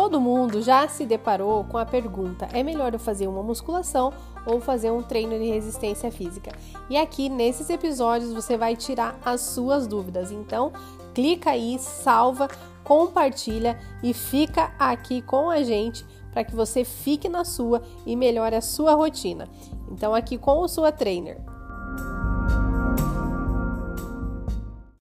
Todo mundo já se deparou com a pergunta: é melhor eu fazer uma musculação ou fazer um treino de resistência física? E aqui nesses episódios você vai tirar as suas dúvidas. Então, clica aí, salva, compartilha e fica aqui com a gente para que você fique na sua e melhore a sua rotina. Então, aqui com o sua trainer.